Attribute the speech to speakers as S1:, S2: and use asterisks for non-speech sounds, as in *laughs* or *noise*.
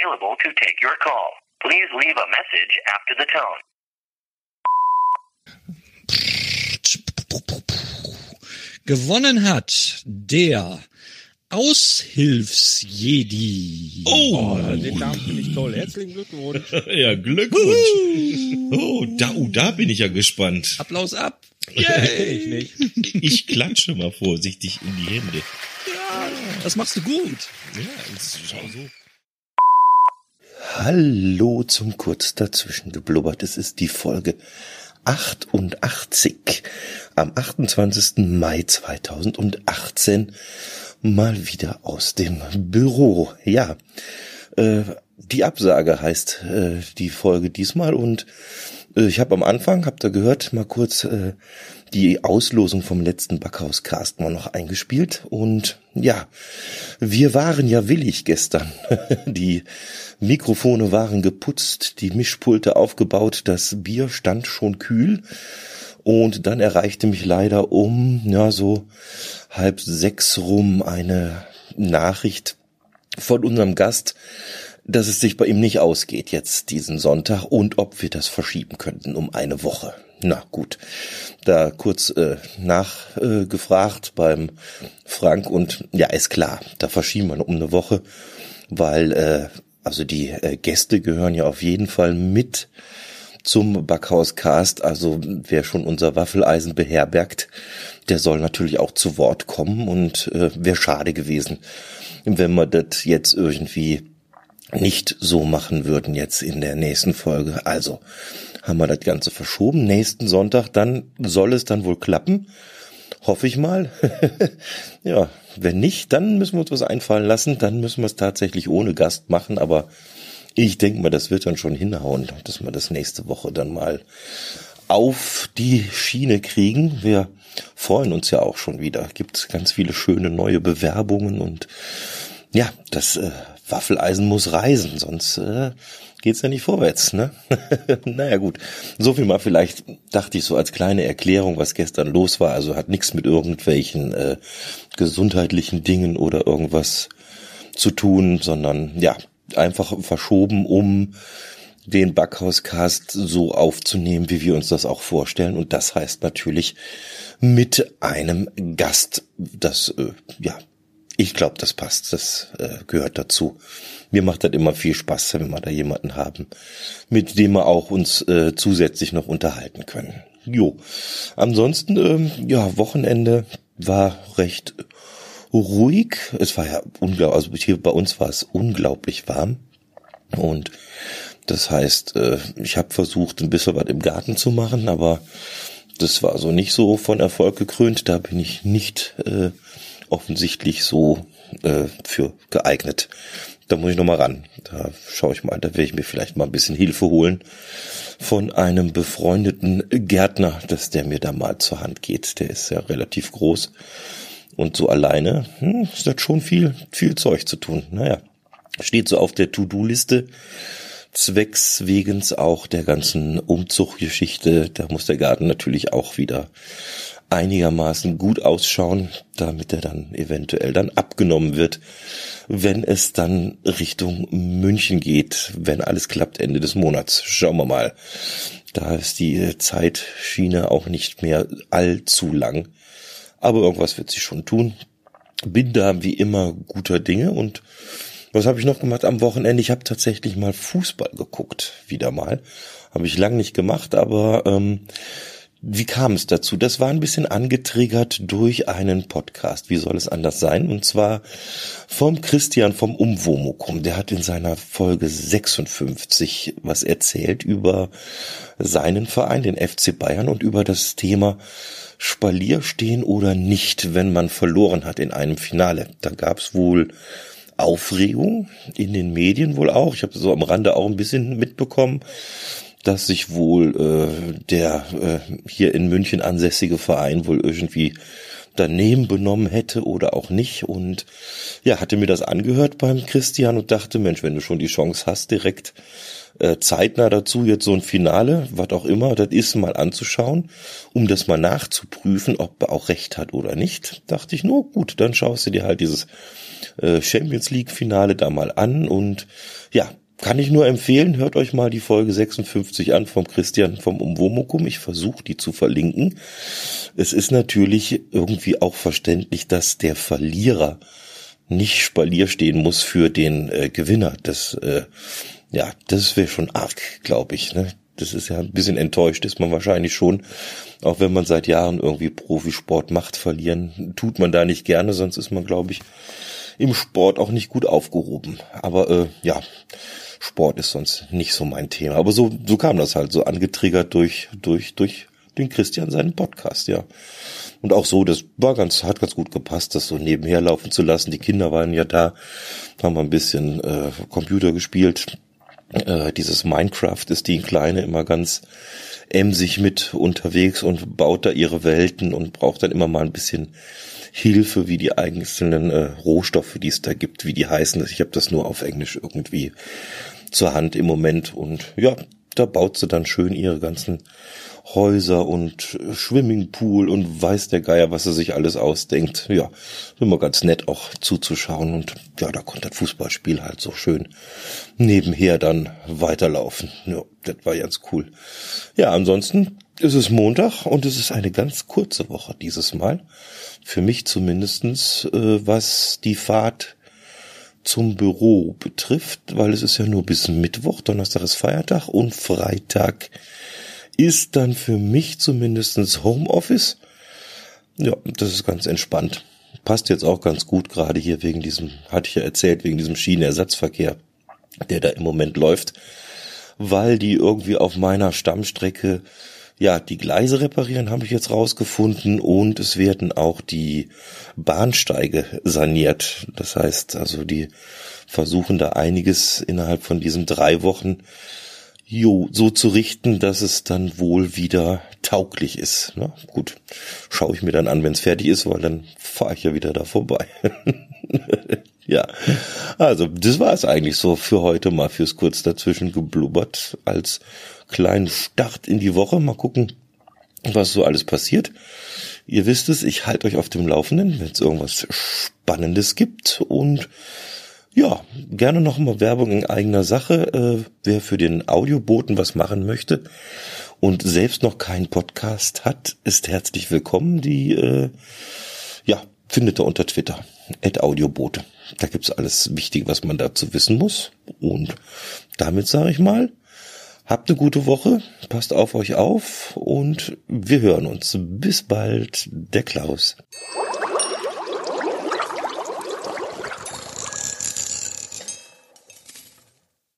S1: available to take your call. Please leave a message after the tone.
S2: Gewonnen hat der Aushilfsjedi.
S3: Oh, den Namen finde ich toll. Herzlichen Glückwunsch. *laughs*
S4: ja, Glückwunsch. Oh, da, oh, da bin ich ja gespannt.
S2: Applaus ab. *laughs*
S3: Yay. ich nicht.
S4: Ich klatsche mal vorsichtig in die Hände.
S2: Ja, das machst du gut.
S4: Ja, schau so.
S5: Hallo zum Kurz dazwischen geblubbert. Es ist die Folge 88 am 28. Mai 2018 mal wieder aus dem Büro. Ja, äh, die Absage heißt äh, die Folge diesmal und äh, ich habe am Anfang, habt ihr gehört, mal kurz äh, die Auslosung vom letzten Backhauscast mal noch eingespielt und ja, wir waren ja willig gestern. *laughs* die Mikrofone waren geputzt, die Mischpulte aufgebaut, das Bier stand schon kühl und dann erreichte mich leider um, ja, so halb sechs rum eine Nachricht von unserem Gast, dass es sich bei ihm nicht ausgeht jetzt diesen Sonntag und ob wir das verschieben könnten um eine Woche. Na gut, da kurz äh, nachgefragt äh, beim Frank und ja, ist klar, da verschieben wir um eine Woche, weil äh, also die äh, Gäste gehören ja auf jeden Fall mit zum Backhauscast. Also wer schon unser Waffeleisen beherbergt, der soll natürlich auch zu Wort kommen und äh, wäre schade gewesen, wenn wir das jetzt irgendwie nicht so machen würden jetzt in der nächsten Folge. Also haben wir das Ganze verschoben. Nächsten Sonntag, dann soll es dann wohl klappen. Hoffe ich mal. *laughs* ja, wenn nicht, dann müssen wir uns was einfallen lassen. Dann müssen wir es tatsächlich ohne Gast machen. Aber ich denke mal, das wird dann schon hinhauen, dass wir das nächste Woche dann mal auf die Schiene kriegen. Wir freuen uns ja auch schon wieder. Gibt ganz viele schöne neue Bewerbungen und ja, das äh, Waffeleisen muss reisen, sonst äh, geht's ja nicht vorwärts, ne? *laughs* naja gut, so viel mal vielleicht, dachte ich so als kleine Erklärung, was gestern los war. Also hat nichts mit irgendwelchen äh, gesundheitlichen Dingen oder irgendwas zu tun, sondern ja, einfach verschoben, um den Backhauscast so aufzunehmen, wie wir uns das auch vorstellen. Und das heißt natürlich mit einem Gast. Das, äh, ja, ich glaube, das passt. Das äh, gehört dazu. Mir macht das immer viel Spaß, wenn wir da jemanden haben, mit dem wir auch uns äh, zusätzlich noch unterhalten können. Jo. Ansonsten, ähm, ja, Wochenende war recht ruhig. Es war ja unglaublich, also hier bei uns war es unglaublich warm. Und das heißt, äh, ich habe versucht, ein bisschen was im Garten zu machen, aber das war so nicht so von Erfolg gekrönt. Da bin ich nicht äh, offensichtlich so äh, für geeignet. Da muss ich noch mal ran. Da schaue ich mal, da werde ich mir vielleicht mal ein bisschen Hilfe holen von einem befreundeten Gärtner, dass der mir da mal zur Hand geht. Der ist ja relativ groß und so alleine hm, ist das schon viel, viel Zeug zu tun. Naja, steht so auf der To-Do-Liste. Zwecks wegens auch der ganzen Umzuggeschichte. Da muss der Garten natürlich auch wieder einigermaßen gut ausschauen, damit er dann eventuell dann abgenommen wird, wenn es dann Richtung München geht, wenn alles klappt Ende des Monats. Schauen wir mal. Da ist die Zeitschiene auch nicht mehr allzu lang. Aber irgendwas wird sie schon tun. Bin da wie immer guter Dinge und was habe ich noch gemacht am Wochenende? Ich habe tatsächlich mal Fußball geguckt, wieder mal. Habe ich lang nicht gemacht, aber ähm, wie kam es dazu? Das war ein bisschen angetriggert durch einen Podcast. Wie soll es anders sein? Und zwar vom Christian vom Umwomukum. Der hat in seiner Folge 56 was erzählt über seinen Verein, den FC Bayern und über das Thema Spalier stehen oder nicht, wenn man verloren hat in einem Finale. Da gab es wohl Aufregung in den Medien wohl auch. Ich habe so am Rande auch ein bisschen mitbekommen, dass sich wohl äh, der äh, hier in München ansässige Verein wohl irgendwie daneben benommen hätte oder auch nicht. Und ja, hatte mir das angehört beim Christian und dachte, Mensch, wenn du schon die Chance hast, direkt äh, zeitnah dazu jetzt so ein Finale, was auch immer, das ist mal anzuschauen, um das mal nachzuprüfen, ob er auch recht hat oder nicht, dachte ich, nur gut, dann schaust du dir halt dieses äh, Champions League Finale da mal an und ja, kann ich nur empfehlen, hört euch mal die Folge 56 an vom Christian vom Umwomukum. Ich versuche die zu verlinken. Es ist natürlich irgendwie auch verständlich, dass der Verlierer nicht Spalier stehen muss für den äh, Gewinner. Das, äh, ja, das wäre schon arg, glaube ich. Ne? Das ist ja ein bisschen enttäuscht, ist man wahrscheinlich schon. Auch wenn man seit Jahren irgendwie Profisport macht, verlieren tut man da nicht gerne, sonst ist man, glaube ich, im Sport auch nicht gut aufgehoben. Aber äh, ja, Sport ist sonst nicht so mein Thema. Aber so, so kam das halt, so angetriggert durch, durch, durch den Christian seinen Podcast, ja. Und auch so, das war ganz, hat ganz gut gepasst, das so nebenher laufen zu lassen. Die Kinder waren ja da, haben wir ein bisschen äh, Computer gespielt. Äh, dieses Minecraft ist die Kleine immer ganz emsig mit unterwegs und baut da ihre Welten und braucht dann immer mal ein bisschen Hilfe, wie die einzelnen äh, Rohstoffe, die es da gibt, wie die heißen. Ich habe das nur auf Englisch irgendwie zur Hand im Moment und ja, da baut sie dann schön ihre ganzen Häuser und Swimmingpool und weiß der Geier, was er sich alles ausdenkt. Ja, immer ganz nett auch zuzuschauen und ja, da konnte das Fußballspiel halt so schön nebenher dann weiterlaufen. Ja, das war ganz cool. Ja, ansonsten ist es Montag und es ist eine ganz kurze Woche dieses Mal. Für mich zumindestens, äh, was die Fahrt zum Büro betrifft, weil es ist ja nur bis Mittwoch, Donnerstag ist Feiertag und Freitag ist dann für mich zumindestens Homeoffice. Ja, das ist ganz entspannt. Passt jetzt auch ganz gut, gerade hier wegen diesem, hatte ich ja erzählt, wegen diesem Schienenersatzverkehr, der da im Moment läuft, weil die irgendwie auf meiner Stammstrecke ja, die Gleise reparieren habe ich jetzt rausgefunden und es werden auch die Bahnsteige saniert. Das heißt, also die versuchen da einiges innerhalb von diesen drei Wochen jo, so zu richten, dass es dann wohl wieder tauglich ist. Na, gut, schaue ich mir dann an, wenn es fertig ist, weil dann fahre ich ja wieder da vorbei. *laughs* ja, also das war es eigentlich so für heute mal fürs kurz dazwischen geblubbert als kleinen Start in die Woche. Mal gucken, was so alles passiert. Ihr wisst es, ich halte euch auf dem Laufenden, wenn es irgendwas Spannendes gibt. Und ja, gerne noch mal Werbung in eigener Sache. Äh, wer für den Audioboten was machen möchte und selbst noch keinen Podcast hat, ist herzlich willkommen. Die äh, ja, findet er unter Twitter. At Audiobote. Da gibt's alles Wichtige, was man dazu wissen muss. Und damit sage ich mal, Habt eine gute Woche, passt auf euch auf und wir hören uns. Bis bald, der Klaus.